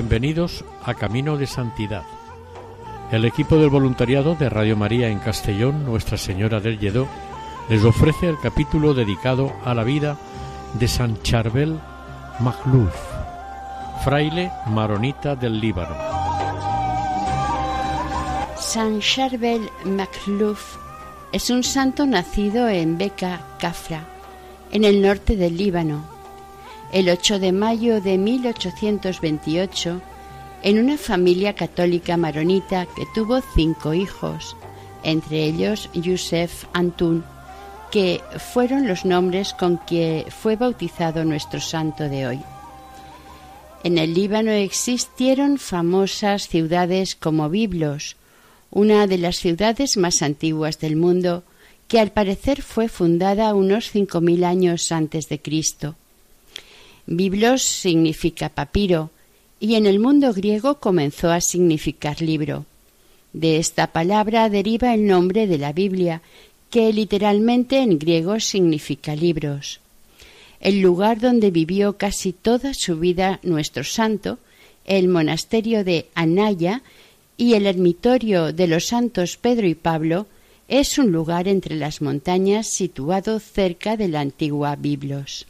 Bienvenidos a Camino de Santidad. El equipo del voluntariado de Radio María en Castellón, Nuestra Señora del Lledó, les ofrece el capítulo dedicado a la vida de San Charbel Magluf, fraile maronita del Líbano. San Charbel Magluf es un santo nacido en Beca, Cafra, en el norte del Líbano, el 8 de mayo de 1828 en una familia católica maronita que tuvo cinco hijos, entre ellos Yusef Antun, que fueron los nombres con que fue bautizado nuestro santo de hoy. En el Líbano existieron famosas ciudades como Biblos, una de las ciudades más antiguas del mundo, que al parecer fue fundada unos cinco mil años antes de Cristo. Biblos significa papiro y en el mundo griego comenzó a significar libro. De esta palabra deriva el nombre de la Biblia, que literalmente en griego significa libros. El lugar donde vivió casi toda su vida nuestro santo, el monasterio de Anaya y el ermitorio de los santos Pedro y Pablo, es un lugar entre las montañas situado cerca de la antigua Biblos.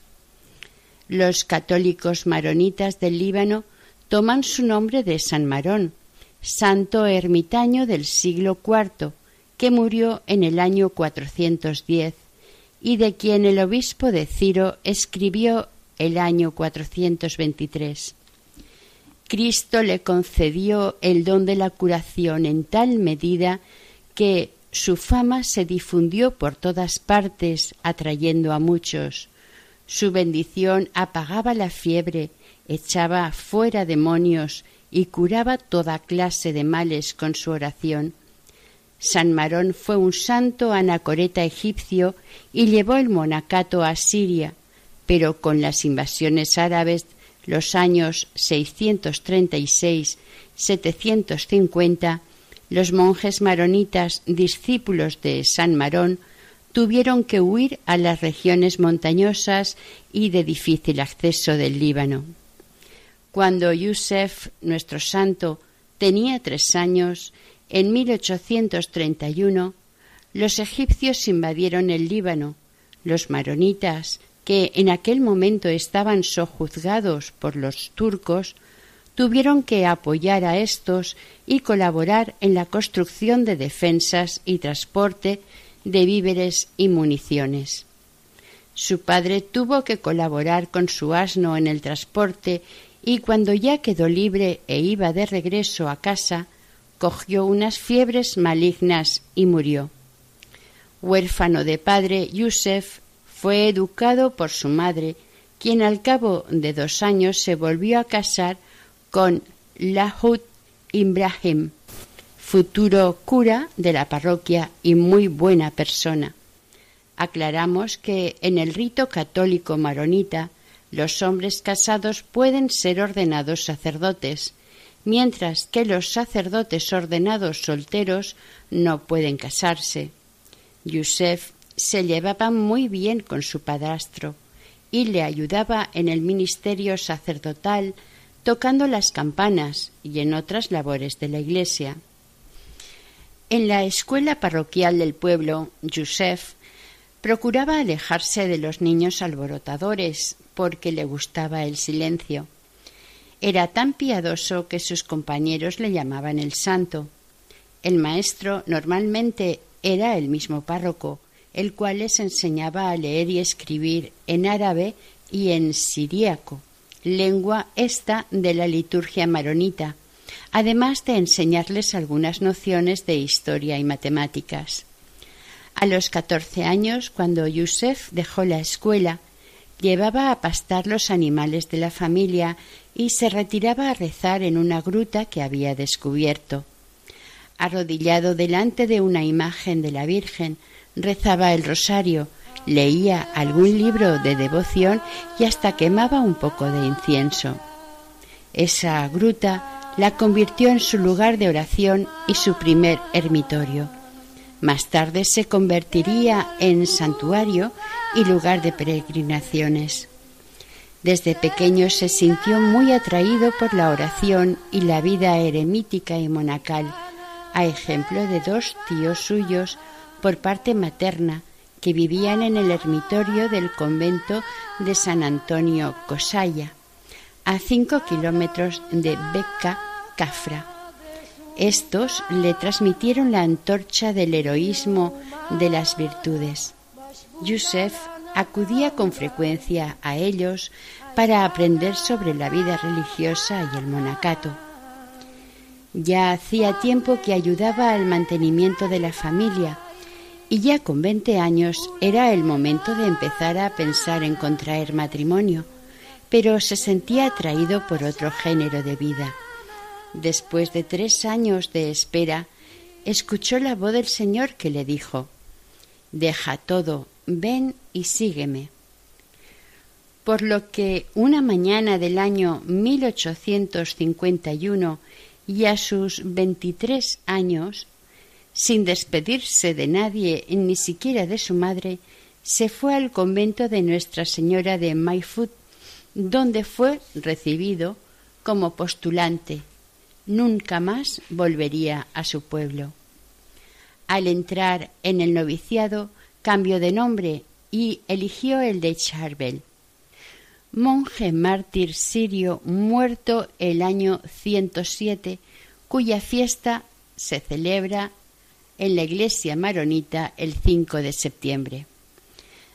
Los católicos maronitas del Líbano toman su nombre de San Marón, santo ermitaño del siglo IV, que murió en el año 410 y de quien el obispo de Ciro escribió el año 423. Cristo le concedió el don de la curación en tal medida que su fama se difundió por todas partes, atrayendo a muchos. Su bendición apagaba la fiebre, echaba fuera demonios y curaba toda clase de males con su oración. San Marón fue un santo anacoreta egipcio y llevó el monacato a Siria, pero con las invasiones árabes los años 636-750, los monjes maronitas, discípulos de San Marón, tuvieron que huir a las regiones montañosas y de difícil acceso del Líbano. Cuando Yusef, nuestro santo, tenía tres años, en 1831, los egipcios invadieron el Líbano. Los maronitas, que en aquel momento estaban sojuzgados por los turcos, tuvieron que apoyar a estos y colaborar en la construcción de defensas y transporte de víveres y municiones. Su padre tuvo que colaborar con su asno en el transporte y cuando ya quedó libre e iba de regreso a casa, cogió unas fiebres malignas y murió. Huérfano de padre, Yusef fue educado por su madre, quien al cabo de dos años se volvió a casar con Lahut Ibrahim, futuro cura de la parroquia y muy buena persona. Aclaramos que en el rito católico maronita los hombres casados pueden ser ordenados sacerdotes, mientras que los sacerdotes ordenados solteros no pueden casarse. Yusef se llevaba muy bien con su padrastro y le ayudaba en el ministerio sacerdotal tocando las campanas y en otras labores de la iglesia. En la escuela parroquial del pueblo, Yusef procuraba alejarse de los niños alborotadores porque le gustaba el silencio. Era tan piadoso que sus compañeros le llamaban el santo. El maestro normalmente era el mismo párroco, el cual les enseñaba a leer y escribir en árabe y en siríaco, lengua esta de la liturgia maronita, además de enseñarles algunas nociones de historia y matemáticas. A los catorce años, cuando Yusef dejó la escuela, llevaba a pastar los animales de la familia y se retiraba a rezar en una gruta que había descubierto. Arrodillado delante de una imagen de la Virgen, rezaba el rosario, leía algún libro de devoción y hasta quemaba un poco de incienso. Esa gruta la convirtió en su lugar de oración y su primer ermitorio. Más tarde se convertiría en santuario y lugar de peregrinaciones. Desde pequeño se sintió muy atraído por la oración y la vida eremítica y monacal, a ejemplo de dos tíos suyos por parte materna que vivían en el ermitorio del convento de San Antonio Cosaya, a cinco kilómetros de Becca, Cafra. Estos le transmitieron la antorcha del heroísmo de las virtudes. Yusef acudía con frecuencia a ellos para aprender sobre la vida religiosa y el monacato. Ya hacía tiempo que ayudaba al mantenimiento de la familia y ya con veinte años era el momento de empezar a pensar en contraer matrimonio, pero se sentía atraído por otro género de vida. Después de tres años de espera, escuchó la voz del Señor que le dijo Deja todo, ven y sígueme. Por lo que una mañana del año 1851 y a sus veintitrés años sin despedirse de nadie, ni siquiera de su madre, se fue al convento de Nuestra Señora de Mayfoot, donde fue recibido como postulante. Nunca más volvería a su pueblo. Al entrar en el noviciado, cambió de nombre y eligió el de Charbel. Monje mártir sirio muerto el año 107, cuya fiesta se celebra en la iglesia maronita el 5 de septiembre.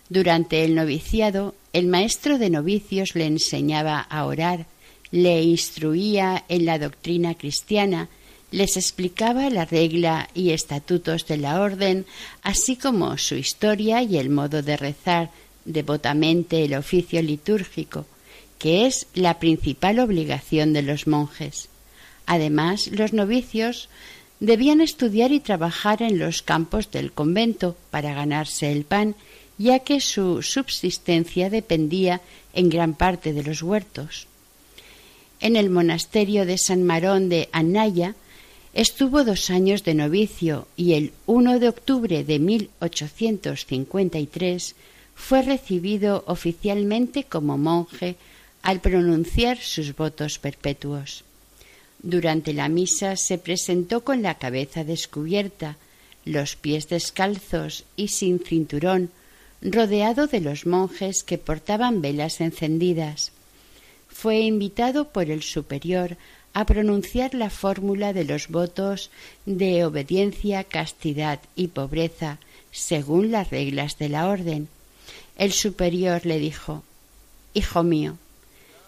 Durante el noviciado, el maestro de novicios le enseñaba a orar, le instruía en la doctrina cristiana, les explicaba la regla y estatutos de la orden, así como su historia y el modo de rezar devotamente el oficio litúrgico, que es la principal obligación de los monjes. Además, los novicios debían estudiar y trabajar en los campos del convento para ganarse el pan, ya que su subsistencia dependía en gran parte de los huertos. En el monasterio de San Marón de Anaya estuvo dos años de novicio y el 1 de octubre de 1853 fue recibido oficialmente como monje al pronunciar sus votos perpetuos. Durante la misa se presentó con la cabeza descubierta, los pies descalzos y sin cinturón, rodeado de los monjes que portaban velas encendidas. Fue invitado por el superior a pronunciar la fórmula de los votos de obediencia, castidad y pobreza, según las reglas de la orden. El superior le dijo Hijo mío,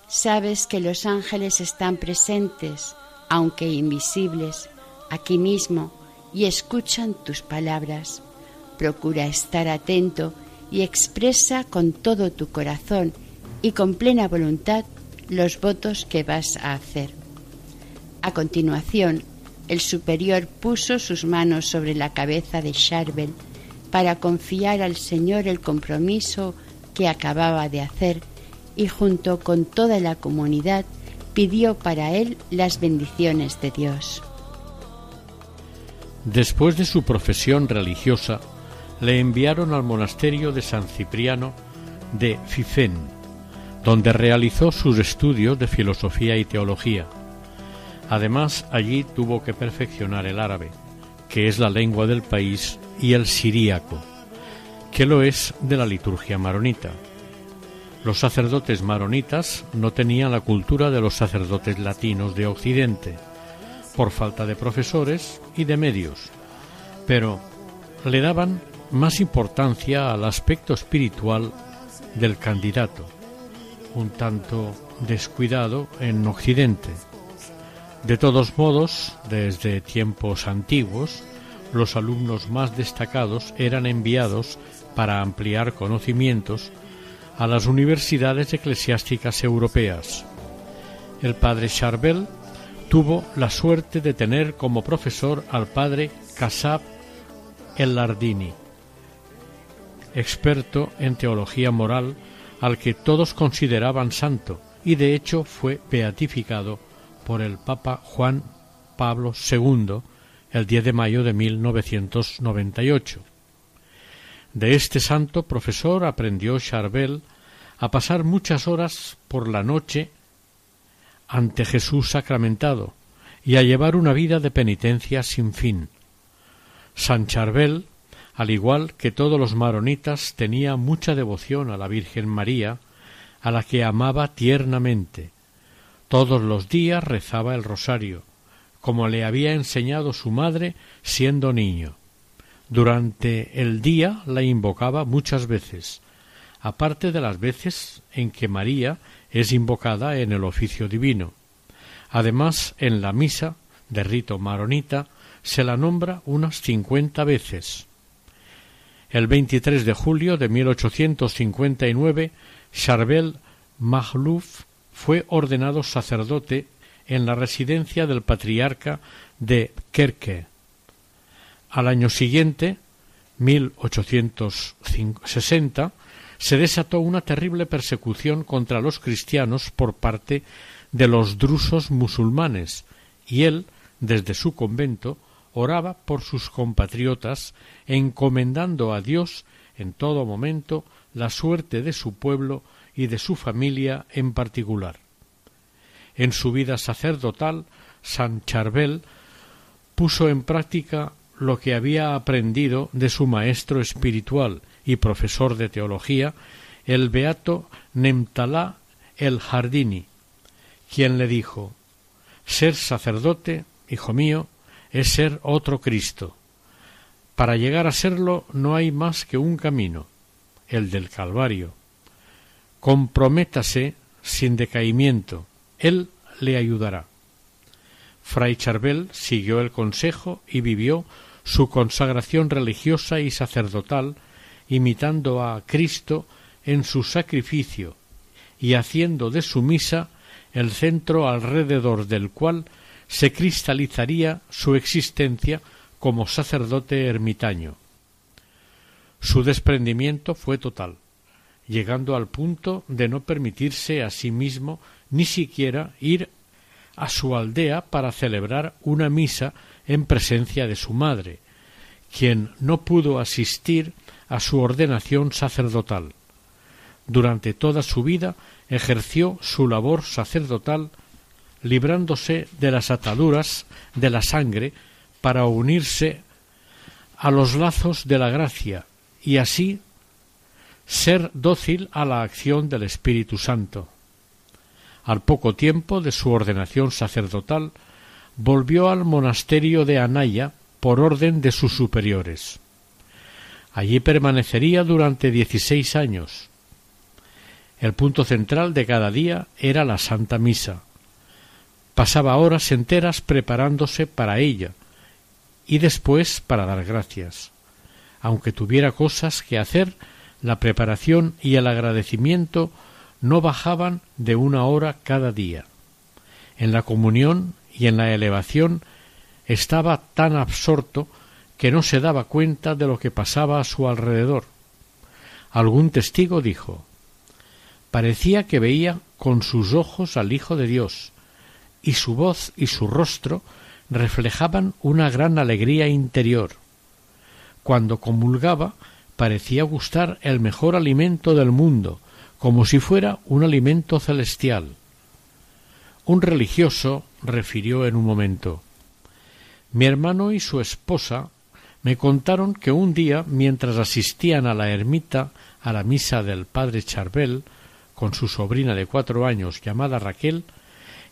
sabes que los ángeles están presentes aunque invisibles, aquí mismo y escuchan tus palabras. Procura estar atento y expresa con todo tu corazón y con plena voluntad los votos que vas a hacer. A continuación, el superior puso sus manos sobre la cabeza de Charbel para confiar al Señor el compromiso que acababa de hacer y junto con toda la comunidad pidió para él las bendiciones de Dios. Después de su profesión religiosa, le enviaron al monasterio de San Cipriano de Fifén, donde realizó sus estudios de filosofía y teología. Además, allí tuvo que perfeccionar el árabe, que es la lengua del país, y el siríaco, que lo es de la liturgia maronita. Los sacerdotes maronitas no tenían la cultura de los sacerdotes latinos de Occidente, por falta de profesores y de medios, pero le daban más importancia al aspecto espiritual del candidato, un tanto descuidado en Occidente. De todos modos, desde tiempos antiguos, los alumnos más destacados eran enviados para ampliar conocimientos a las universidades eclesiásticas europeas. El padre Charbel tuvo la suerte de tener como profesor al padre Casab el Lardini, experto en teología moral al que todos consideraban santo y de hecho fue beatificado por el Papa Juan Pablo II el 10 de mayo de 1998. De este santo profesor aprendió Charbel a pasar muchas horas por la noche ante Jesús sacramentado y a llevar una vida de penitencia sin fin. San Charbel, al igual que todos los maronitas, tenía mucha devoción a la Virgen María, a la que amaba tiernamente. Todos los días rezaba el rosario, como le había enseñado su madre siendo niño. Durante el día la invocaba muchas veces, aparte de las veces en que María es invocada en el oficio divino. Además, en la misa de rito maronita se la nombra unas cincuenta veces. El 23 de julio de 1859, Charbel Maghlouf fue ordenado sacerdote en la residencia del patriarca de Kerke. Al año siguiente, 1860, se desató una terrible persecución contra los cristianos por parte de los drusos musulmanes, y él, desde su convento, oraba por sus compatriotas, encomendando a Dios en todo momento la suerte de su pueblo y de su familia en particular. En su vida sacerdotal, San Charbel puso en práctica lo que había aprendido de su maestro espiritual y profesor de teología, el beato Nemtalá el Jardini, quien le dijo Ser sacerdote, hijo mío, es ser otro Cristo. Para llegar a serlo no hay más que un camino, el del Calvario. Comprométase sin decaimiento, Él le ayudará. Fray Charbel siguió el consejo y vivió su consagración religiosa y sacerdotal imitando a Cristo en su sacrificio y haciendo de su misa el centro alrededor del cual se cristalizaría su existencia como sacerdote ermitaño. Su desprendimiento fue total, llegando al punto de no permitirse a sí mismo ni siquiera ir a su aldea para celebrar una misa en presencia de su madre, quien no pudo asistir a su ordenación sacerdotal. Durante toda su vida ejerció su labor sacerdotal librándose de las ataduras de la sangre para unirse a los lazos de la gracia y así ser dócil a la acción del Espíritu Santo. Al poco tiempo de su ordenación sacerdotal, volvió al monasterio de Anaya por orden de sus superiores. Allí permanecería durante dieciséis años. El punto central de cada día era la Santa Misa. Pasaba horas enteras preparándose para ella y después para dar gracias. Aunque tuviera cosas que hacer, la preparación y el agradecimiento no bajaban de una hora cada día. En la comunión y en la elevación estaba tan absorto que no se daba cuenta de lo que pasaba a su alrededor. Algún testigo dijo parecía que veía con sus ojos al Hijo de Dios, y su voz y su rostro reflejaban una gran alegría interior. Cuando comulgaba parecía gustar el mejor alimento del mundo, como si fuera un alimento celestial. Un religioso refirió en un momento Mi hermano y su esposa me contaron que un día, mientras asistían a la ermita a la misa del padre Charbel, con su sobrina de cuatro años llamada Raquel,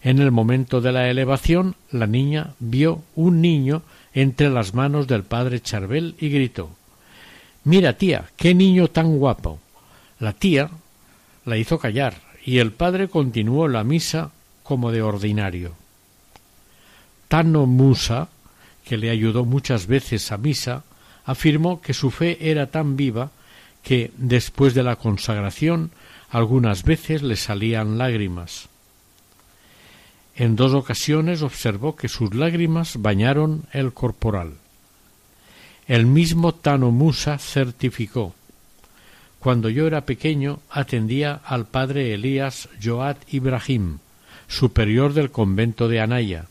en el momento de la elevación la niña vio un niño entre las manos del padre Charbel y gritó Mira, tía, qué niño tan guapo. La tía la hizo callar y el padre continuó la misa como de ordinario. Tano Musa que le ayudó muchas veces a misa, afirmó que su fe era tan viva que, después de la consagración, algunas veces le salían lágrimas. En dos ocasiones observó que sus lágrimas bañaron el corporal. El mismo Tano Musa certificó Cuando yo era pequeño atendía al padre Elías Joat Ibrahim, superior del convento de Anaya.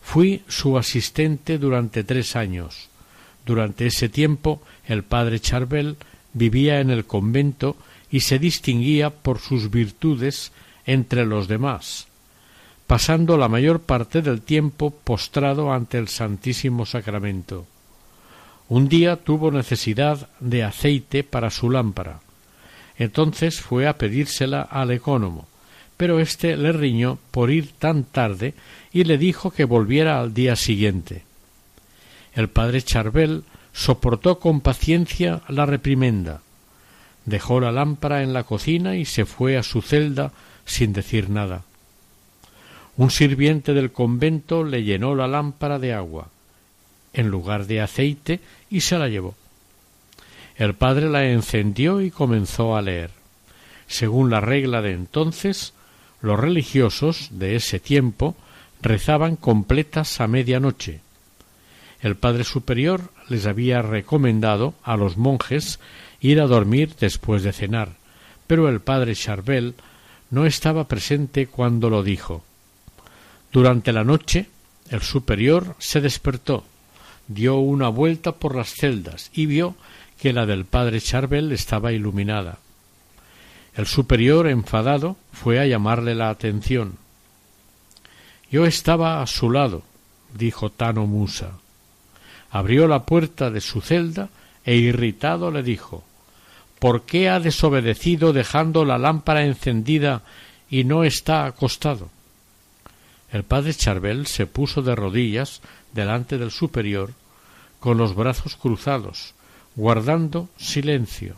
Fui su asistente durante tres años. Durante ese tiempo el padre Charbel vivía en el convento y se distinguía por sus virtudes entre los demás, pasando la mayor parte del tiempo postrado ante el Santísimo Sacramento. Un día tuvo necesidad de aceite para su lámpara. Entonces fue a pedírsela al ecónomo, pero éste le riñó por ir tan tarde y le dijo que volviera al día siguiente. El padre Charbel soportó con paciencia la reprimenda, dejó la lámpara en la cocina y se fue a su celda sin decir nada. Un sirviente del convento le llenó la lámpara de agua, en lugar de aceite, y se la llevó. El padre la encendió y comenzó a leer. Según la regla de entonces, los religiosos de ese tiempo rezaban completas a medianoche. El Padre Superior les había recomendado a los monjes ir a dormir después de cenar, pero el padre Charbel no estaba presente cuando lo dijo. Durante la noche el superior se despertó, dio una vuelta por las celdas y vio que la del padre Charbel estaba iluminada. El superior, enfadado, fue a llamarle la atención. Yo estaba a su lado, dijo Tano Musa. Abrió la puerta de su celda e irritado le dijo ¿Por qué ha desobedecido dejando la lámpara encendida y no está acostado? El padre Charbel se puso de rodillas delante del superior con los brazos cruzados, guardando silencio.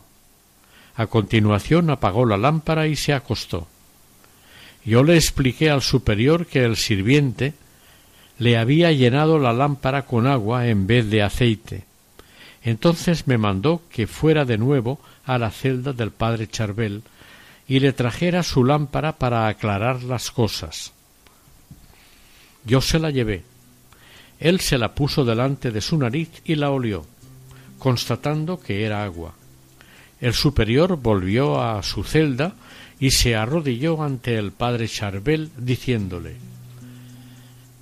A continuación apagó la lámpara y se acostó. Yo le expliqué al superior que el sirviente le había llenado la lámpara con agua en vez de aceite. Entonces me mandó que fuera de nuevo a la celda del padre Charbel y le trajera su lámpara para aclarar las cosas. Yo se la llevé. Él se la puso delante de su nariz y la olió, constatando que era agua. El superior volvió a su celda y se arrodilló ante el padre Charbel diciéndole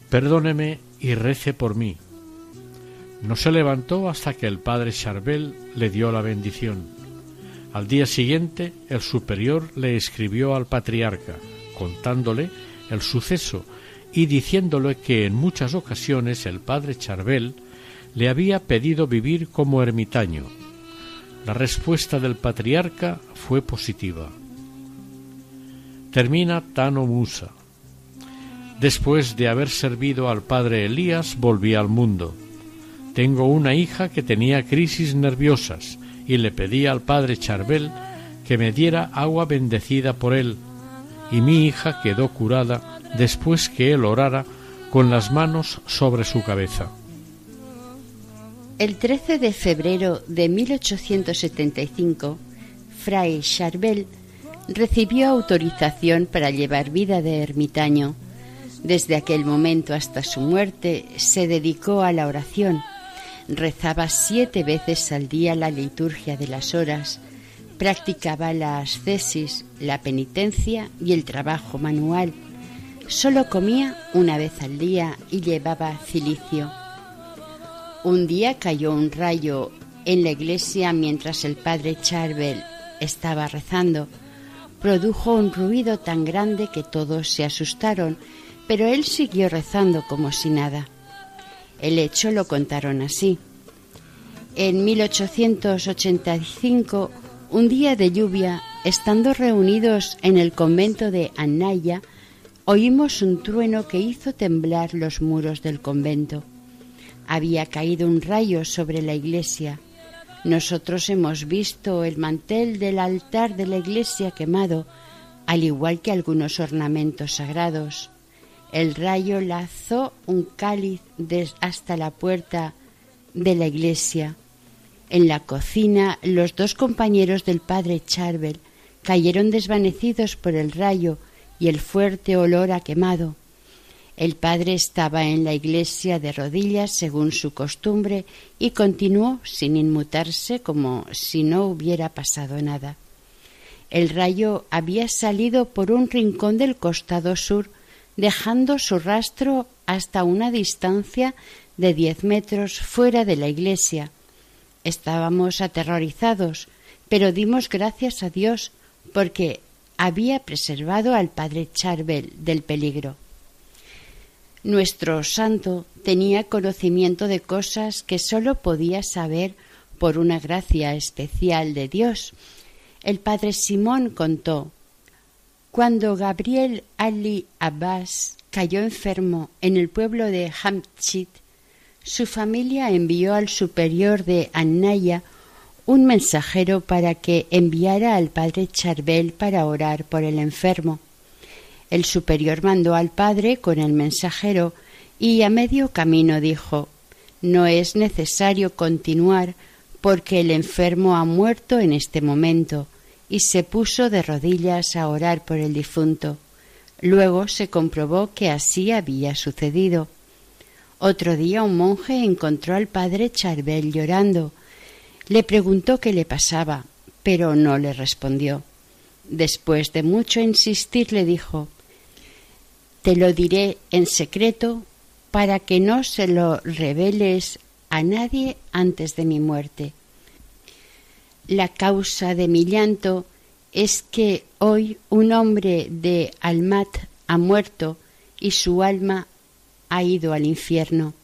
Perdóneme y rece por mí. No se levantó hasta que el padre Charbel le dio la bendición. Al día siguiente el superior le escribió al patriarca, contándole el suceso y diciéndole que en muchas ocasiones el padre Charbel le había pedido vivir como ermitaño. La respuesta del patriarca fue positiva. Termina Tano Musa. Después de haber servido al padre Elías, volví al mundo. Tengo una hija que tenía crisis nerviosas y le pedí al padre Charbel que me diera agua bendecida por él, y mi hija quedó curada después que él orara con las manos sobre su cabeza. El 13 de febrero de 1875, Fray Charbel recibió autorización para llevar vida de ermitaño. Desde aquel momento hasta su muerte se dedicó a la oración rezaba siete veces al día la liturgia de las horas, practicaba la ascesis, la penitencia y el trabajo manual. Solo comía una vez al día y llevaba cilicio. Un día cayó un rayo en la iglesia mientras el padre Charbel estaba rezando. Produjo un ruido tan grande que todos se asustaron, pero él siguió rezando como si nada. El hecho lo contaron así. En 1885, un día de lluvia, estando reunidos en el convento de Anaya, oímos un trueno que hizo temblar los muros del convento. Había caído un rayo sobre la iglesia. Nosotros hemos visto el mantel del altar de la iglesia quemado, al igual que algunos ornamentos sagrados. El rayo lazó un cáliz hasta la puerta de la iglesia. En la cocina, los dos compañeros del padre Charbel cayeron desvanecidos por el rayo y el fuerte olor a quemado. El padre estaba en la iglesia de rodillas según su costumbre y continuó sin inmutarse como si no hubiera pasado nada. El rayo había salido por un rincón del costado sur, dejando su rastro hasta una distancia de diez metros fuera de la iglesia. Estábamos aterrorizados, pero dimos gracias a Dios porque había preservado al padre Charbel del peligro. Nuestro santo tenía conocimiento de cosas que sólo podía saber por una gracia especial de Dios. El padre Simón contó cuando Gabriel Ali Abbas cayó enfermo en el pueblo de Hamchit, su familia envió al superior de Annaya un mensajero para que enviara al padre Charbel para orar por el enfermo. El superior mandó al padre con el mensajero y a medio camino dijo No es necesario continuar porque el enfermo ha muerto en este momento y se puso de rodillas a orar por el difunto. Luego se comprobó que así había sucedido. Otro día un monje encontró al padre Charbel llorando. Le preguntó qué le pasaba, pero no le respondió. Después de mucho insistir le dijo te lo diré en secreto para que no se lo reveles a nadie antes de mi muerte. La causa de mi llanto es que hoy un hombre de Almat ha muerto y su alma ha ido al infierno.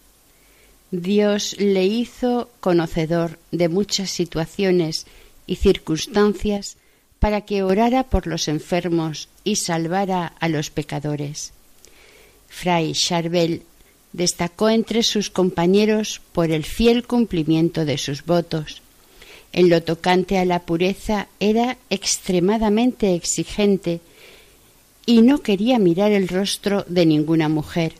Dios le hizo conocedor de muchas situaciones y circunstancias para que orara por los enfermos y salvara a los pecadores. Fray Charbel destacó entre sus compañeros por el fiel cumplimiento de sus votos. En lo tocante a la pureza era extremadamente exigente y no quería mirar el rostro de ninguna mujer.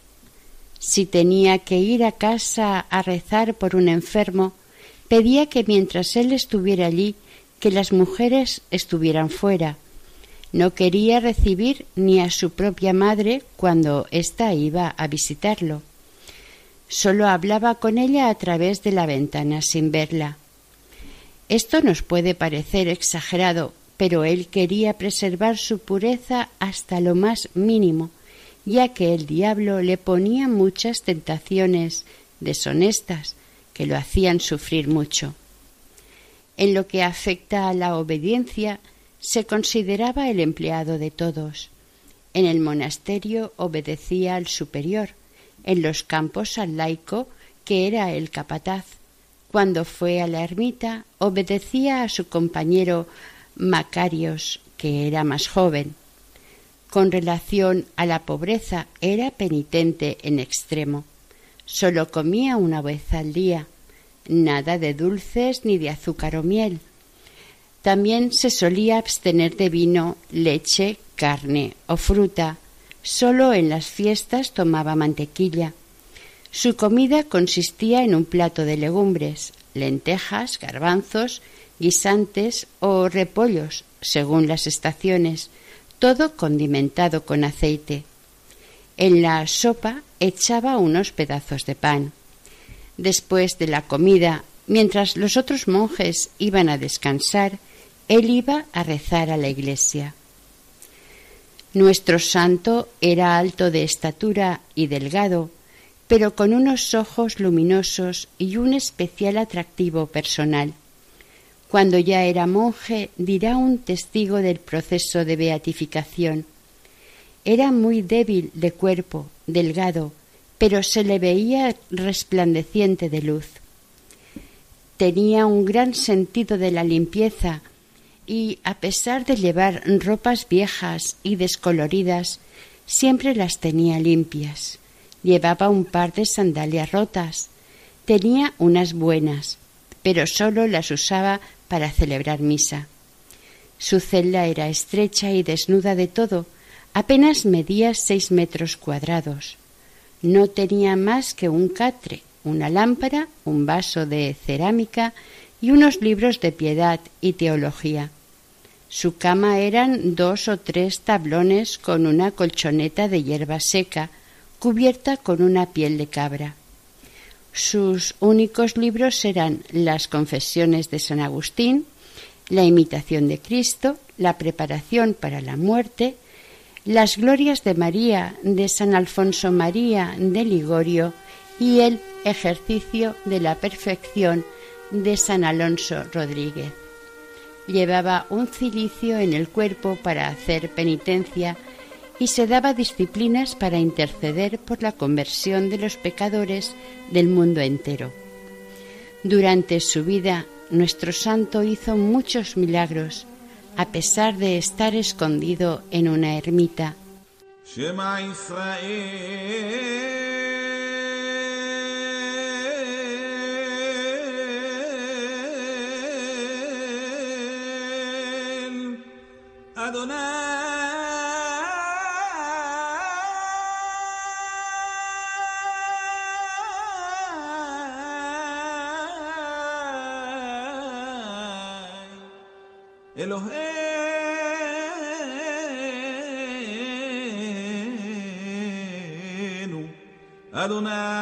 Si tenía que ir a casa a rezar por un enfermo, pedía que mientras él estuviera allí, que las mujeres estuvieran fuera, no quería recibir ni a su propia madre cuando ésta iba a visitarlo. Solo hablaba con ella a través de la ventana sin verla. Esto nos puede parecer exagerado, pero él quería preservar su pureza hasta lo más mínimo, ya que el diablo le ponía muchas tentaciones deshonestas que lo hacían sufrir mucho. En lo que afecta a la obediencia, se consideraba el empleado de todos. En el monasterio obedecía al superior, en los campos al laico, que era el capataz. Cuando fue a la ermita, obedecía a su compañero Macarios, que era más joven. Con relación a la pobreza, era penitente en extremo. Solo comía una vez al día, nada de dulces ni de azúcar o miel también se solía abstener de vino, leche, carne o fruta. Solo en las fiestas tomaba mantequilla. Su comida consistía en un plato de legumbres, lentejas, garbanzos, guisantes o repollos, según las estaciones, todo condimentado con aceite. En la sopa echaba unos pedazos de pan. Después de la comida, mientras los otros monjes iban a descansar, él iba a rezar a la iglesia. Nuestro santo era alto de estatura y delgado, pero con unos ojos luminosos y un especial atractivo personal. Cuando ya era monje, dirá un testigo del proceso de beatificación. Era muy débil de cuerpo, delgado, pero se le veía resplandeciente de luz. Tenía un gran sentido de la limpieza, y a pesar de llevar ropas viejas y descoloridas, siempre las tenía limpias. Llevaba un par de sandalias rotas. Tenía unas buenas, pero sólo las usaba para celebrar misa. Su celda era estrecha y desnuda de todo, Apenas medía seis metros cuadrados. No tenía más que un catre, una lámpara, un vaso de cerámica y unos libros de piedad y teología. Su cama eran dos o tres tablones con una colchoneta de hierba seca, cubierta con una piel de cabra. Sus únicos libros eran las Confesiones de San Agustín, La imitación de Cristo, La preparación para la muerte, Las Glorias de María de San Alfonso María de Ligorio y el Ejercicio de la Perfección de San Alonso Rodríguez. Llevaba un cilicio en el cuerpo para hacer penitencia y se daba disciplinas para interceder por la conversión de los pecadores del mundo entero. Durante su vida, nuestro santo hizo muchos milagros, a pesar de estar escondido en una ermita. إلهينا أدوناي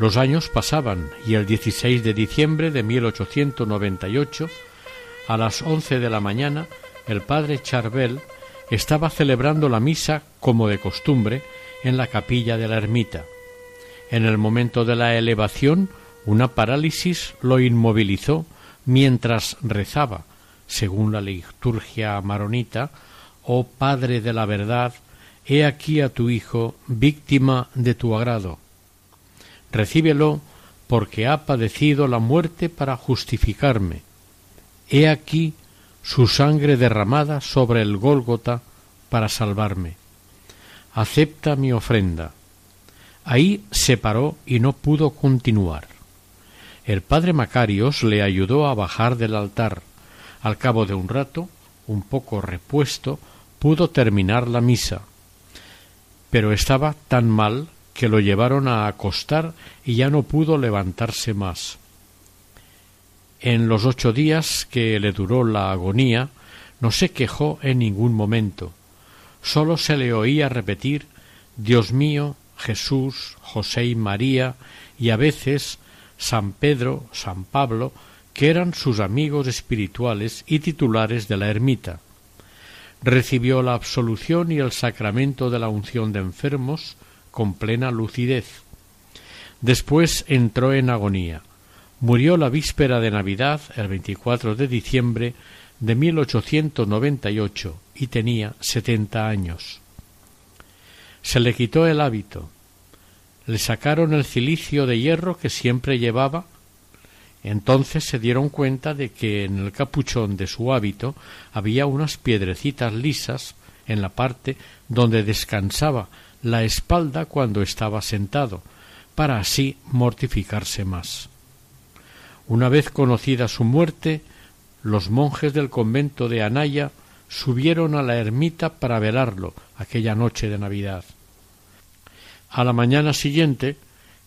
Los años pasaban y el 16 de diciembre de 1898, a las once de la mañana, el padre Charbel estaba celebrando la misa como de costumbre en la capilla de la ermita. En el momento de la elevación, una parálisis lo inmovilizó mientras rezaba, según la liturgia maronita, Oh Padre de la verdad, he aquí a tu Hijo, víctima de tu agrado recíbelo porque ha padecido la muerte para justificarme. He aquí su sangre derramada sobre el Gólgota para salvarme. Acepta mi ofrenda. Ahí se paró y no pudo continuar. El padre Macarios le ayudó a bajar del altar. Al cabo de un rato, un poco repuesto, pudo terminar la misa. Pero estaba tan mal que lo llevaron a acostar y ya no pudo levantarse más. En los ocho días que le duró la agonía, no se quejó en ningún momento. Sólo se le oía repetir Dios mío, Jesús, José y María, y a veces San Pedro, San Pablo, que eran sus amigos espirituales y titulares de la ermita. Recibió la absolución y el sacramento de la unción de enfermos, con plena lucidez. Después entró en agonía. Murió la víspera de Navidad, el 24 de diciembre de 1898, y tenía setenta años. Se le quitó el hábito. Le sacaron el cilicio de hierro que siempre llevaba. Entonces se dieron cuenta de que en el capuchón de su hábito había unas piedrecitas lisas en la parte donde descansaba la espalda cuando estaba sentado, para así mortificarse más. Una vez conocida su muerte, los monjes del convento de Anaya subieron a la ermita para velarlo aquella noche de Navidad. A la mañana siguiente,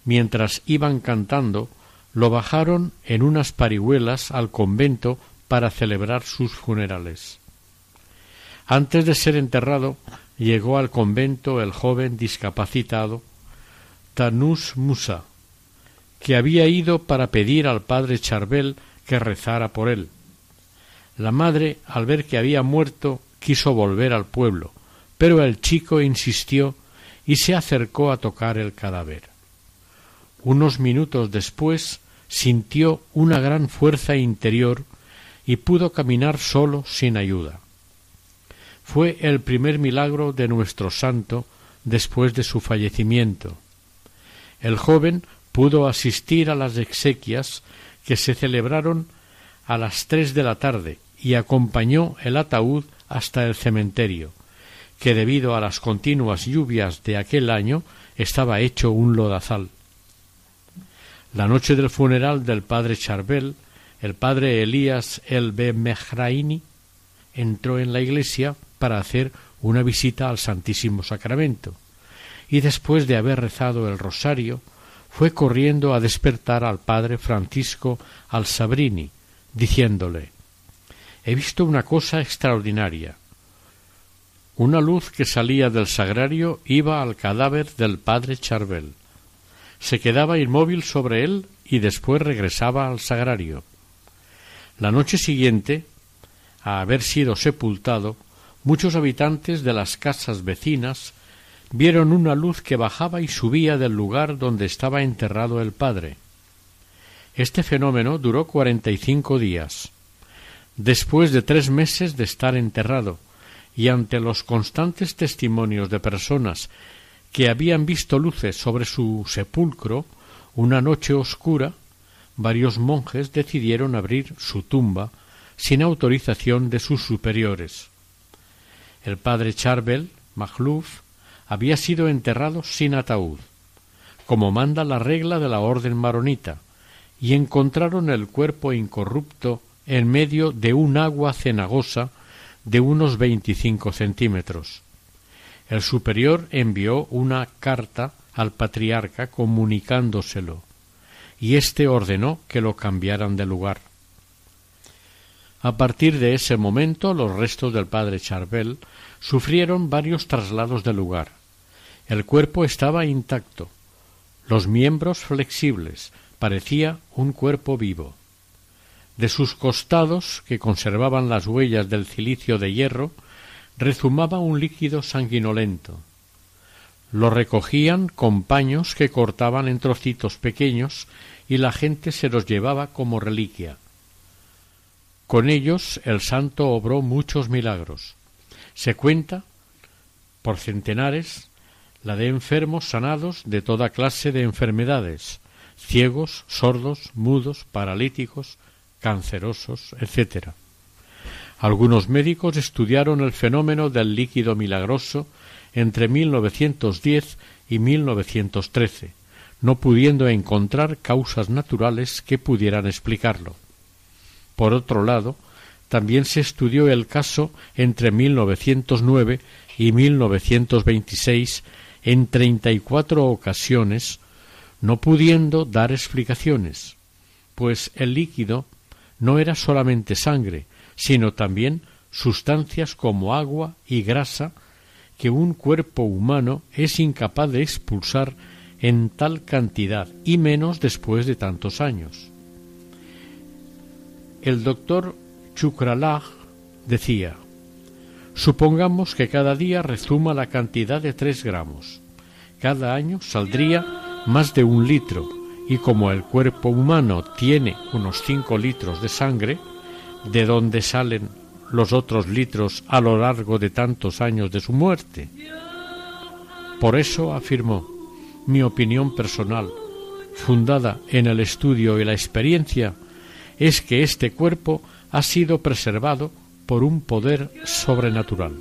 mientras iban cantando, lo bajaron en unas parihuelas al convento para celebrar sus funerales. Antes de ser enterrado, llegó al convento el joven discapacitado Tanús Musa, que había ido para pedir al padre Charbel que rezara por él. La madre, al ver que había muerto, quiso volver al pueblo, pero el chico insistió y se acercó a tocar el cadáver. Unos minutos después sintió una gran fuerza interior y pudo caminar solo sin ayuda fue el primer milagro de nuestro santo después de su fallecimiento. El joven pudo asistir a las exequias que se celebraron a las tres de la tarde y acompañó el ataúd hasta el cementerio, que debido a las continuas lluvias de aquel año estaba hecho un lodazal. La noche del funeral del padre Charbel, el padre Elías el Mehraini entró en la iglesia para hacer una visita al Santísimo Sacramento, y después de haber rezado el rosario, fue corriendo a despertar al padre Francisco Alsabrini, diciéndole He visto una cosa extraordinaria. Una luz que salía del sagrario iba al cadáver del padre Charbel. Se quedaba inmóvil sobre él y después regresaba al sagrario. La noche siguiente, a haber sido sepultado, muchos habitantes de las casas vecinas vieron una luz que bajaba y subía del lugar donde estaba enterrado el padre. Este fenómeno duró cuarenta y cinco días. Después de tres meses de estar enterrado, y ante los constantes testimonios de personas que habían visto luces sobre su sepulcro, una noche oscura, varios monjes decidieron abrir su tumba sin autorización de sus superiores. El padre Charbel, Magluf, había sido enterrado sin ataúd, como manda la regla de la orden maronita, y encontraron el cuerpo incorrupto en medio de un agua cenagosa de unos veinticinco centímetros. El superior envió una carta al patriarca comunicándoselo, y éste ordenó que lo cambiaran de lugar. A partir de ese momento los restos del padre Charbel sufrieron varios traslados de lugar. El cuerpo estaba intacto, los miembros flexibles, parecía un cuerpo vivo. De sus costados, que conservaban las huellas del cilicio de hierro, rezumaba un líquido sanguinolento. Lo recogían con paños que cortaban en trocitos pequeños y la gente se los llevaba como reliquia. Con ellos el santo obró muchos milagros. Se cuenta, por centenares, la de enfermos sanados de toda clase de enfermedades, ciegos, sordos, mudos, paralíticos, cancerosos, etc. Algunos médicos estudiaron el fenómeno del líquido milagroso entre 1910 y 1913, no pudiendo encontrar causas naturales que pudieran explicarlo. Por otro lado, también se estudió el caso entre 1909 y 1926 en treinta y cuatro ocasiones, no pudiendo dar explicaciones, pues el líquido no era solamente sangre, sino también sustancias como agua y grasa que un cuerpo humano es incapaz de expulsar en tal cantidad y menos después de tantos años. El doctor Chukralag decía Supongamos que cada día rezuma la cantidad de tres gramos. Cada año saldría más de un litro y como el cuerpo humano tiene unos cinco litros de sangre, ¿de dónde salen los otros litros a lo largo de tantos años de su muerte? Por eso afirmó, mi opinión personal, fundada en el estudio y la experiencia, es que este cuerpo ha sido preservado por un poder sobrenatural.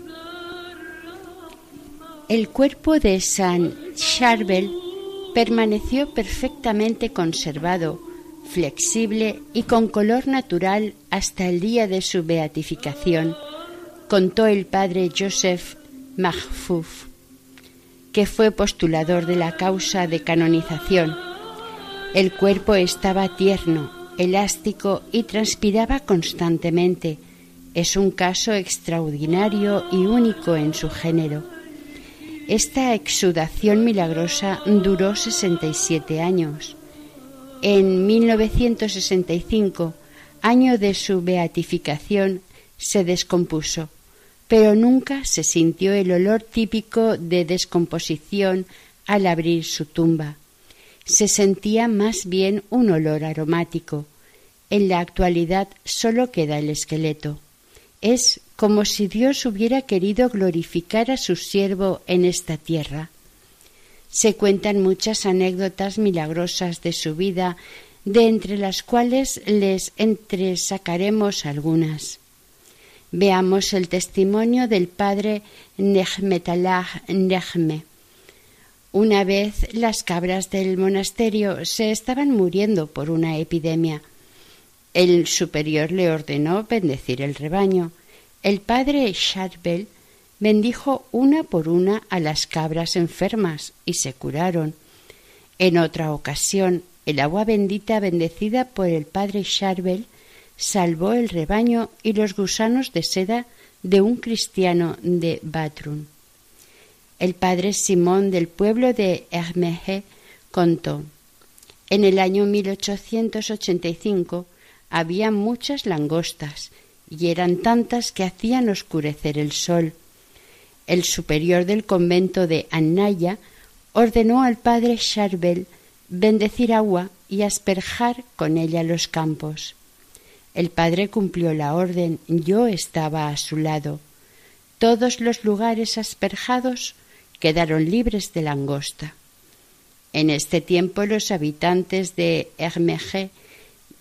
El cuerpo de San Charbel permaneció perfectamente conservado, flexible y con color natural hasta el día de su beatificación, contó el padre Joseph Mahfouf, que fue postulador de la causa de canonización. El cuerpo estaba tierno, elástico y transpiraba constantemente. Es un caso extraordinario y único en su género. Esta exudación milagrosa duró 67 años. En 1965, año de su beatificación, se descompuso, pero nunca se sintió el olor típico de descomposición al abrir su tumba. Se sentía más bien un olor aromático. En la actualidad solo queda el esqueleto. Es como si Dios hubiera querido glorificar a su siervo en esta tierra. Se cuentan muchas anécdotas milagrosas de su vida, de entre las cuales les entresacaremos algunas. Veamos el testimonio del padre Nehmetalah Nehme. Una vez las cabras del monasterio se estaban muriendo por una epidemia. El superior le ordenó bendecir el rebaño. El padre Charbel bendijo una por una a las cabras enfermas y se curaron. En otra ocasión, el agua bendita bendecida por el padre Charbel salvó el rebaño y los gusanos de seda de un cristiano de Batrun. El padre Simón del pueblo de Hermege contó En el año 1885 había muchas langostas y eran tantas que hacían oscurecer el sol el superior del convento de Annaya ordenó al padre Charbel bendecir agua y asperjar con ella los campos. El padre cumplió la orden, yo estaba a su lado. Todos los lugares asperjados quedaron libres de langosta. En este tiempo los habitantes de Hermege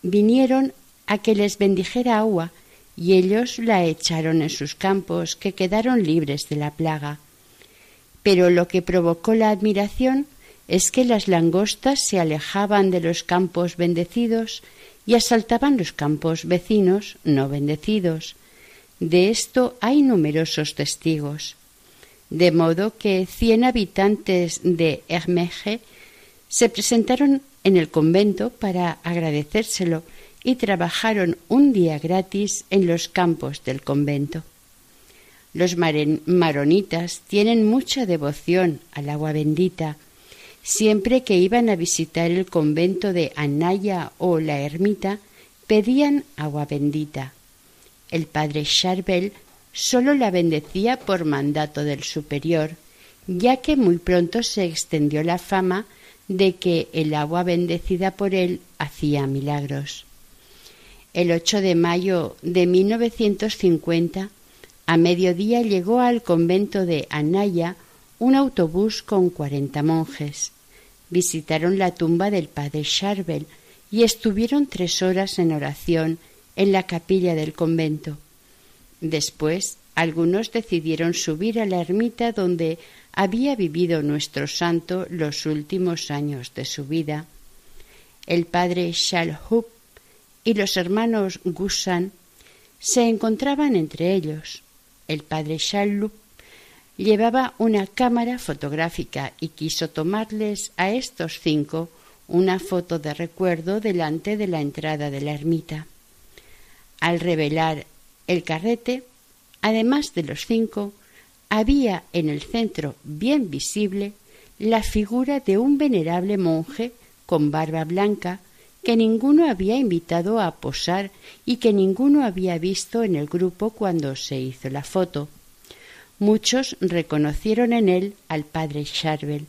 vinieron a que les bendijera agua y ellos la echaron en sus campos, que quedaron libres de la plaga. Pero lo que provocó la admiración es que las langostas se alejaban de los campos bendecidos y asaltaban los campos vecinos no bendecidos. De esto hay numerosos testigos. De modo que cien habitantes de Hermege se presentaron en el convento para agradecérselo y trabajaron un día gratis en los campos del convento. Los maronitas tienen mucha devoción al agua bendita. Siempre que iban a visitar el convento de Anaya o la ermita, pedían agua bendita. El padre Charbel solo la bendecía por mandato del superior, ya que muy pronto se extendió la fama de que el agua bendecida por él hacía milagros. El 8 de mayo de 1950, a mediodía llegó al convento de Anaya un autobús con cuarenta monjes. Visitaron la tumba del padre Charbel y estuvieron tres horas en oración en la capilla del convento. Después, algunos decidieron subir a la ermita donde había vivido nuestro santo los últimos años de su vida. El padre Shalhup y los hermanos Gusan se encontraban entre ellos. El padre Shallup llevaba una cámara fotográfica y quiso tomarles a estos cinco una foto de recuerdo delante de la entrada de la ermita. Al revelar el carrete, además de los cinco, había en el centro bien visible la figura de un venerable monje con barba blanca que ninguno había invitado a posar y que ninguno había visto en el grupo cuando se hizo la foto. Muchos reconocieron en él al padre Charbel.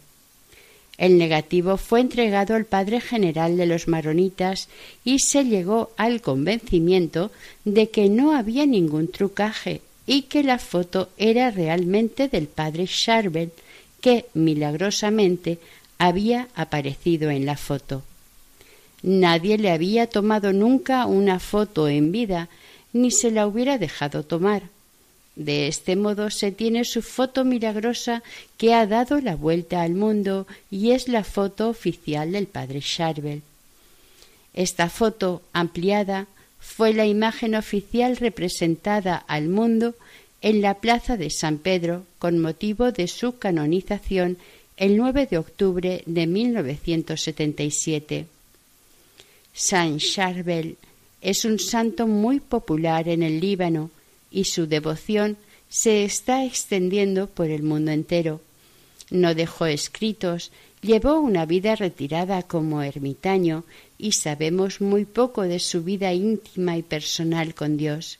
El negativo fue entregado al padre general de los maronitas y se llegó al convencimiento de que no había ningún trucaje y que la foto era realmente del padre Charbel, que milagrosamente había aparecido en la foto. Nadie le había tomado nunca una foto en vida, ni se la hubiera dejado tomar. De este modo se tiene su foto milagrosa que ha dado la vuelta al mundo y es la foto oficial del padre Charbel. Esta foto ampliada fue la imagen oficial representada al mundo en la plaza de San Pedro con motivo de su canonización el 9 de octubre de 1977. San Charbel es un santo muy popular en el Líbano y su devoción se está extendiendo por el mundo entero. No dejó escritos, llevó una vida retirada como ermitaño y sabemos muy poco de su vida íntima y personal con Dios.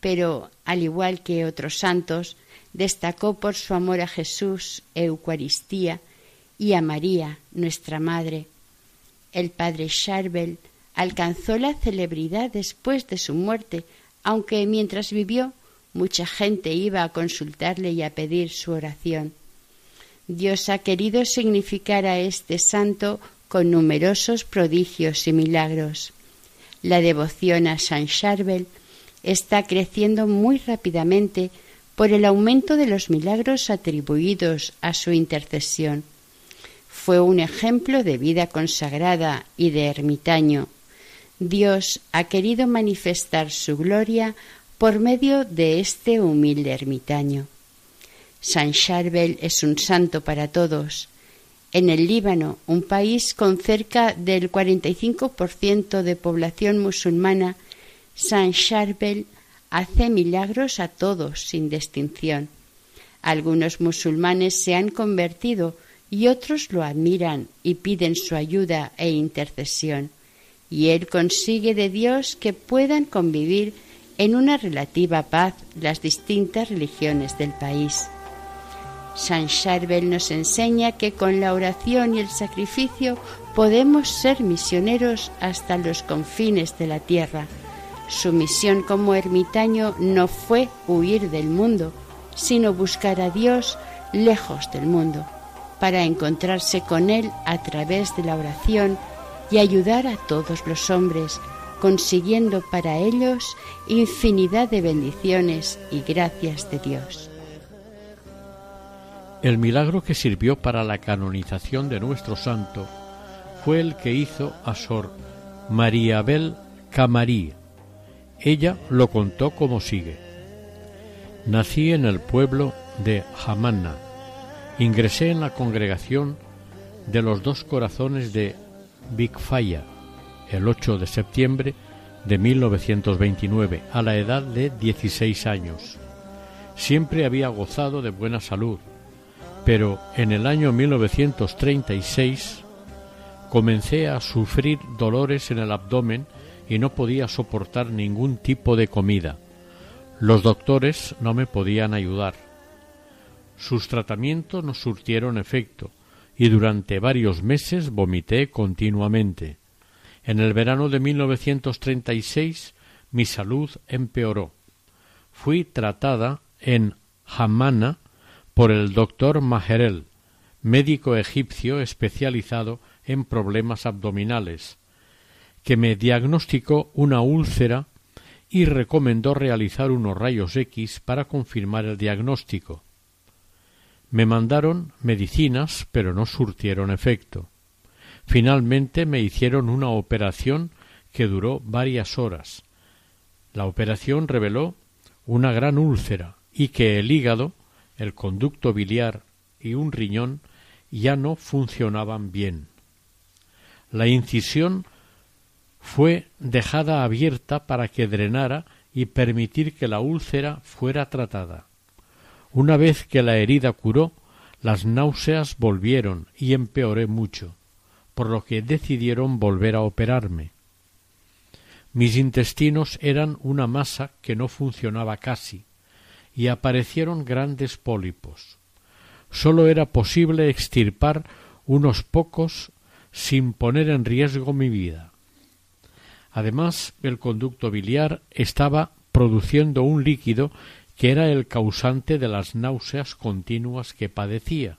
Pero, al igual que otros santos, destacó por su amor a Jesús, Eucaristía, y a María, nuestra Madre, el padre Charbel alcanzó la celebridad después de su muerte, aunque mientras vivió mucha gente iba a consultarle y a pedir su oración. Dios ha querido significar a este santo con numerosos prodigios y milagros. La devoción a San Charbel está creciendo muy rápidamente por el aumento de los milagros atribuidos a su intercesión. Fue un ejemplo de vida consagrada y de ermitaño. Dios ha querido manifestar su gloria por medio de este humilde ermitaño. San Charbel es un santo para todos. En el Líbano, un país con cerca del 45% de población musulmana, San Charbel hace milagros a todos sin distinción. Algunos musulmanes se han convertido y otros lo admiran y piden su ayuda e intercesión, y él consigue de Dios que puedan convivir en una relativa paz las distintas religiones del país. San Charbel nos enseña que con la oración y el sacrificio podemos ser misioneros hasta los confines de la tierra. Su misión como ermitaño no fue huir del mundo, sino buscar a Dios lejos del mundo, para encontrarse con Él a través de la oración y ayudar a todos los hombres, consiguiendo para ellos infinidad de bendiciones y gracias de Dios. El milagro que sirvió para la canonización de nuestro santo fue el que hizo a Sor María Abel Camarí. Ella lo contó como sigue. Nací en el pueblo de Hamanna. Ingresé en la congregación de los dos corazones de Bigfaya el 8 de septiembre de 1929 a la edad de 16 años. Siempre había gozado de buena salud pero en el año 1936 comencé a sufrir dolores en el abdomen y no podía soportar ningún tipo de comida. Los doctores no me podían ayudar. Sus tratamientos no surtieron efecto y durante varios meses vomité continuamente. En el verano de 1936 mi salud empeoró. Fui tratada en Hamana por el doctor Maherel, médico egipcio especializado en problemas abdominales, que me diagnosticó una úlcera y recomendó realizar unos rayos X para confirmar el diagnóstico. Me mandaron medicinas, pero no surtieron efecto. Finalmente me hicieron una operación que duró varias horas. La operación reveló una gran úlcera y que el hígado el conducto biliar y un riñón ya no funcionaban bien. La incisión fue dejada abierta para que drenara y permitir que la úlcera fuera tratada. Una vez que la herida curó, las náuseas volvieron y empeoré mucho, por lo que decidieron volver a operarme. Mis intestinos eran una masa que no funcionaba casi, y aparecieron grandes pólipos. Sólo era posible extirpar unos pocos sin poner en riesgo mi vida. Además, el conducto biliar estaba produciendo un líquido que era el causante de las náuseas continuas que padecía.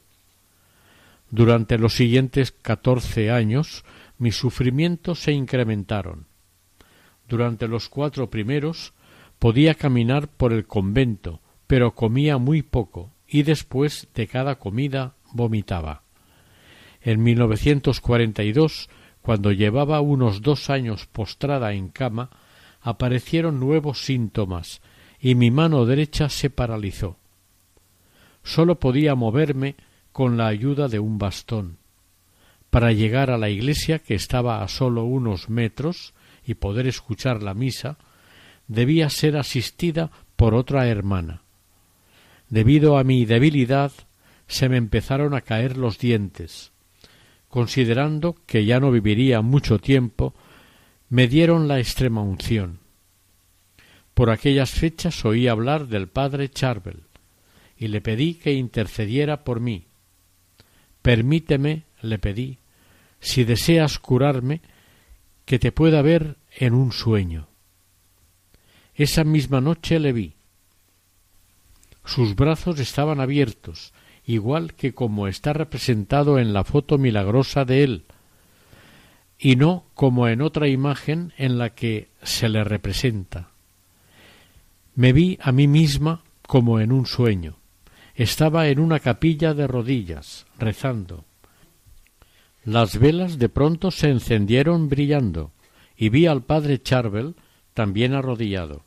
Durante los siguientes catorce años mis sufrimientos se incrementaron. Durante los cuatro primeros podía caminar por el convento, pero comía muy poco y después de cada comida vomitaba. En 1942, cuando llevaba unos dos años postrada en cama, aparecieron nuevos síntomas y mi mano derecha se paralizó. Sólo podía moverme con la ayuda de un bastón. Para llegar a la iglesia, que estaba a sólo unos metros, y poder escuchar la misa, debía ser asistida por otra hermana. Debido a mi debilidad se me empezaron a caer los dientes. Considerando que ya no viviría mucho tiempo, me dieron la extrema unción. Por aquellas fechas oí hablar del padre Charbel y le pedí que intercediera por mí. Permíteme, le pedí, si deseas curarme, que te pueda ver en un sueño. Esa misma noche le vi sus brazos estaban abiertos igual que como está representado en la foto milagrosa de él, y no como en otra imagen en la que se le representa. Me vi a mí misma como en un sueño. Estaba en una capilla de rodillas, rezando. Las velas de pronto se encendieron brillando, y vi al padre Charvel también arrodillado.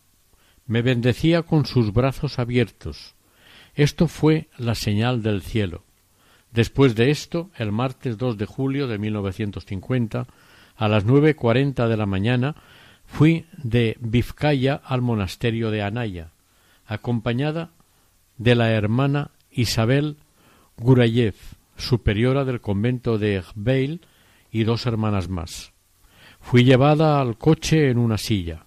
Me bendecía con sus brazos abiertos. Esto fue la señal del cielo. Después de esto, el martes 2 de julio de 1950, a las nueve cuarenta de la mañana, fui de Vizcaya al monasterio de Anaya, acompañada de la hermana Isabel Gurayev, superiora del convento de Ghbeil, y dos hermanas más. Fui llevada al coche en una silla.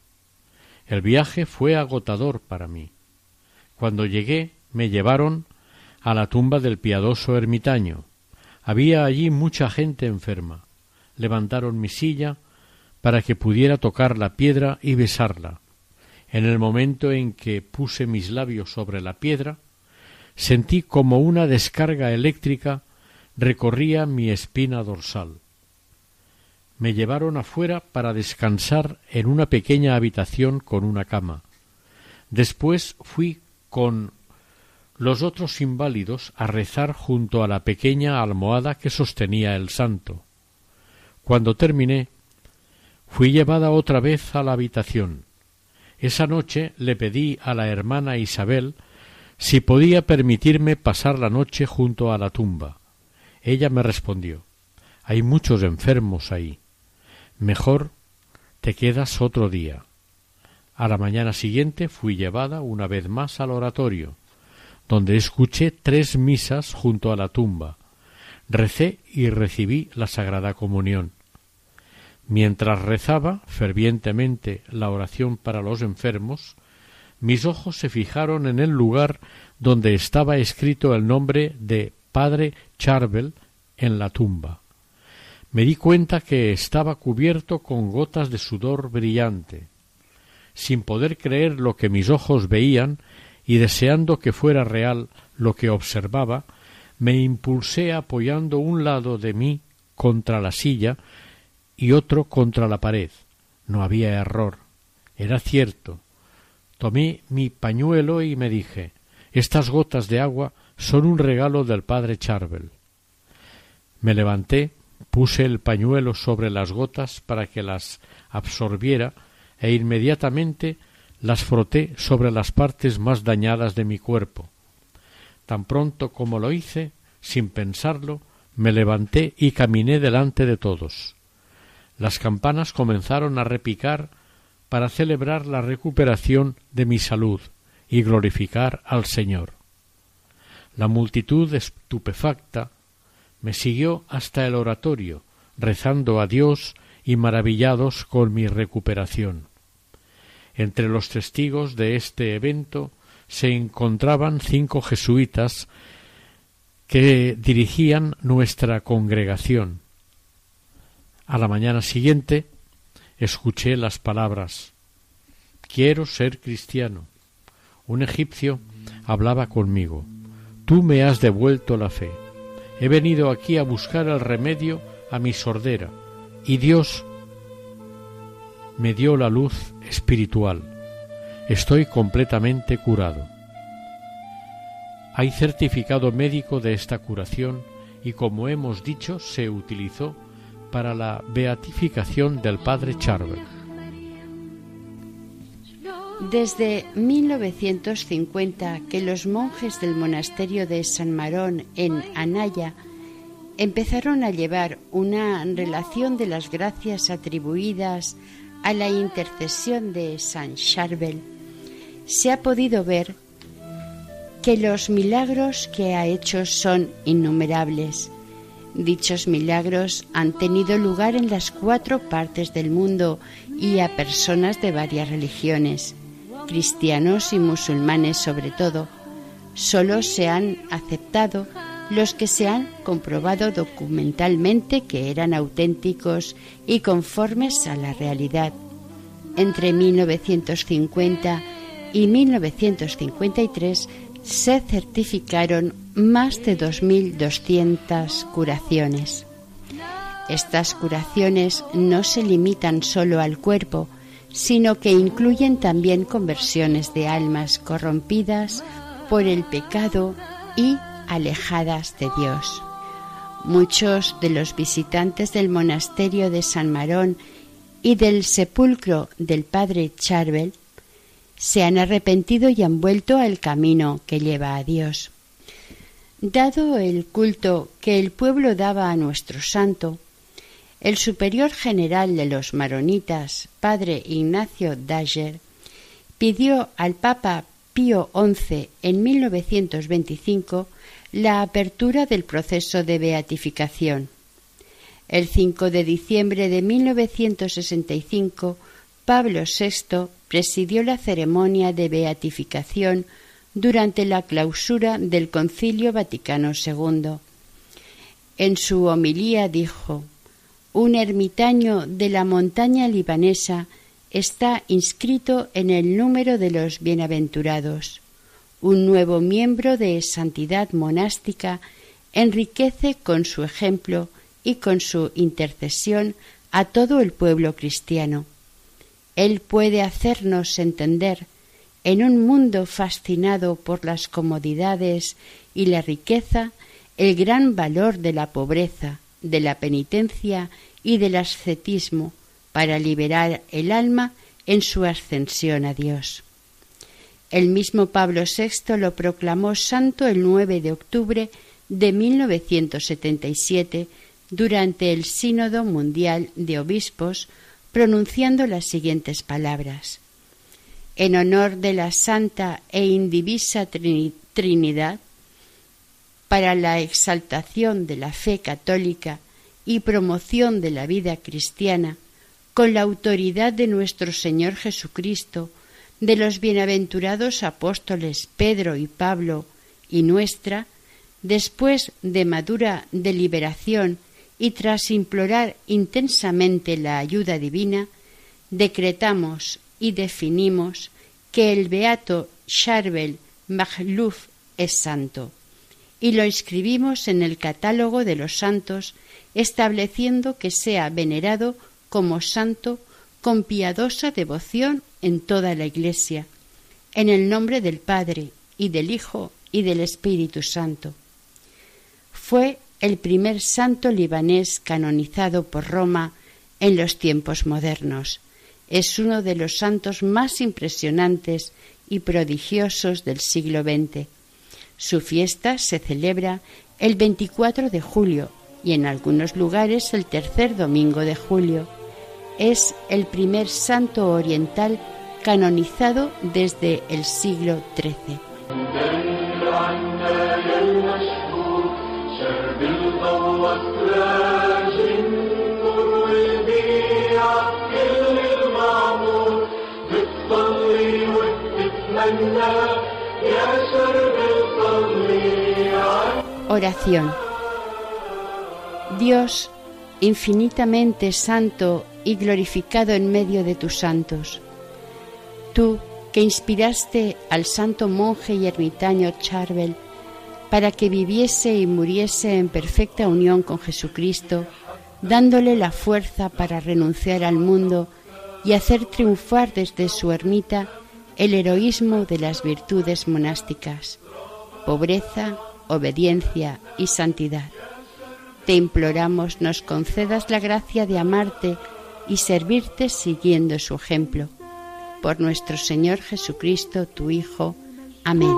El viaje fue agotador para mí. Cuando llegué me llevaron a la tumba del piadoso ermitaño. Había allí mucha gente enferma. Levantaron mi silla para que pudiera tocar la piedra y besarla. En el momento en que puse mis labios sobre la piedra, sentí como una descarga eléctrica recorría mi espina dorsal. Me llevaron afuera para descansar en una pequeña habitación con una cama. Después fui con los otros inválidos a rezar junto a la pequeña almohada que sostenía el santo. Cuando terminé, fui llevada otra vez a la habitación. Esa noche le pedí a la hermana Isabel si podía permitirme pasar la noche junto a la tumba. Ella me respondió Hay muchos enfermos ahí. Mejor te quedas otro día. A la mañana siguiente fui llevada una vez más al oratorio donde escuché tres misas junto a la tumba, recé y recibí la Sagrada Comunión. Mientras rezaba fervientemente la oración para los enfermos, mis ojos se fijaron en el lugar donde estaba escrito el nombre de Padre Charvel en la tumba. Me di cuenta que estaba cubierto con gotas de sudor brillante. Sin poder creer lo que mis ojos veían, y deseando que fuera real lo que observaba, me impulsé apoyando un lado de mí contra la silla y otro contra la pared. No había error. Era cierto. Tomé mi pañuelo y me dije estas gotas de agua son un regalo del padre Charvel. Me levanté, puse el pañuelo sobre las gotas para que las absorbiera e inmediatamente las froté sobre las partes más dañadas de mi cuerpo. Tan pronto como lo hice, sin pensarlo, me levanté y caminé delante de todos. Las campanas comenzaron a repicar para celebrar la recuperación de mi salud y glorificar al Señor. La multitud estupefacta me siguió hasta el oratorio, rezando a Dios y maravillados con mi recuperación. Entre los testigos de este evento se encontraban cinco jesuitas que dirigían nuestra congregación. A la mañana siguiente escuché las palabras Quiero ser cristiano. Un egipcio hablaba conmigo. Tú me has devuelto la fe. He venido aquí a buscar el remedio a mi sordera, y Dios me dio la luz espiritual. Estoy completamente curado. Hay certificado médico de esta curación y como hemos dicho se utilizó para la beatificación del padre Charvel. Desde 1950 que los monjes del monasterio de San Marón en Anaya empezaron a llevar una relación de las gracias atribuidas a la intercesión de San Charbel, se ha podido ver que los milagros que ha hecho son innumerables. Dichos milagros han tenido lugar en las cuatro partes del mundo y a personas de varias religiones, cristianos y musulmanes sobre todo. Solo se han aceptado los que se han comprobado documentalmente que eran auténticos y conformes a la realidad. Entre 1950 y 1953 se certificaron más de 2.200 curaciones. Estas curaciones no se limitan solo al cuerpo, sino que incluyen también conversiones de almas corrompidas por el pecado y alejadas de Dios. Muchos de los visitantes del monasterio de San Marón y del sepulcro del padre Charbel se han arrepentido y han vuelto al camino que lleva a Dios. Dado el culto que el pueblo daba a nuestro santo, el superior general de los maronitas, padre Ignacio Dager, pidió al Papa Pío XI en 1925 la apertura del proceso de beatificación. El 5 de diciembre de 1965, Pablo VI presidió la ceremonia de beatificación durante la clausura del Concilio Vaticano II. En su homilía dijo Un ermitaño de la montaña libanesa está inscrito en el número de los bienaventurados. Un nuevo miembro de santidad monástica enriquece con su ejemplo y con su intercesión a todo el pueblo cristiano. Él puede hacernos entender, en un mundo fascinado por las comodidades y la riqueza, el gran valor de la pobreza, de la penitencia y del ascetismo para liberar el alma en su ascensión a Dios. El mismo Pablo VI lo proclamó santo el 9 de octubre de 1977 durante el Sínodo Mundial de Obispos, pronunciando las siguientes palabras. En honor de la Santa e Indivisa Trinidad, para la exaltación de la fe católica y promoción de la vida cristiana, con la autoridad de nuestro Señor Jesucristo, de los bienaventurados apóstoles Pedro y Pablo y nuestra, después de madura deliberación y tras implorar intensamente la ayuda divina, decretamos y definimos que el beato Charbel Magluf es santo y lo inscribimos en el catálogo de los santos, estableciendo que sea venerado como santo con piadosa devoción en toda la Iglesia, en el nombre del Padre y del Hijo y del Espíritu Santo. Fue el primer santo libanés canonizado por Roma en los tiempos modernos. Es uno de los santos más impresionantes y prodigiosos del siglo XX. Su fiesta se celebra el 24 de julio y en algunos lugares el tercer domingo de julio. Es el primer santo oriental canonizado desde el siglo XIII. Oración. Dios, infinitamente santo y glorificado en medio de tus santos, tú que inspiraste al santo monje y ermitaño Charbel para que viviese y muriese en perfecta unión con Jesucristo, dándole la fuerza para renunciar al mundo y hacer triunfar desde su ermita el heroísmo de las virtudes monásticas, pobreza, obediencia y santidad. Te imploramos nos concedas la gracia de amarte y servirte siguiendo su ejemplo. Por nuestro Señor Jesucristo, tu Hijo. Amén.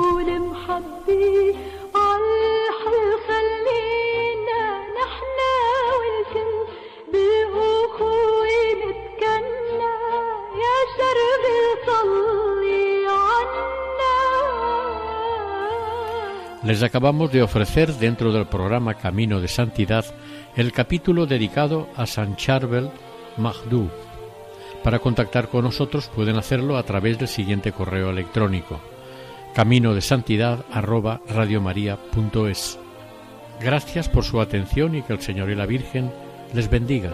Les acabamos de ofrecer dentro del programa Camino de Santidad el capítulo dedicado a San Charbel Magdou. Para contactar con nosotros pueden hacerlo a través del siguiente correo electrónico camino de santidad Gracias por su atención y que el Señor y la Virgen les bendigan.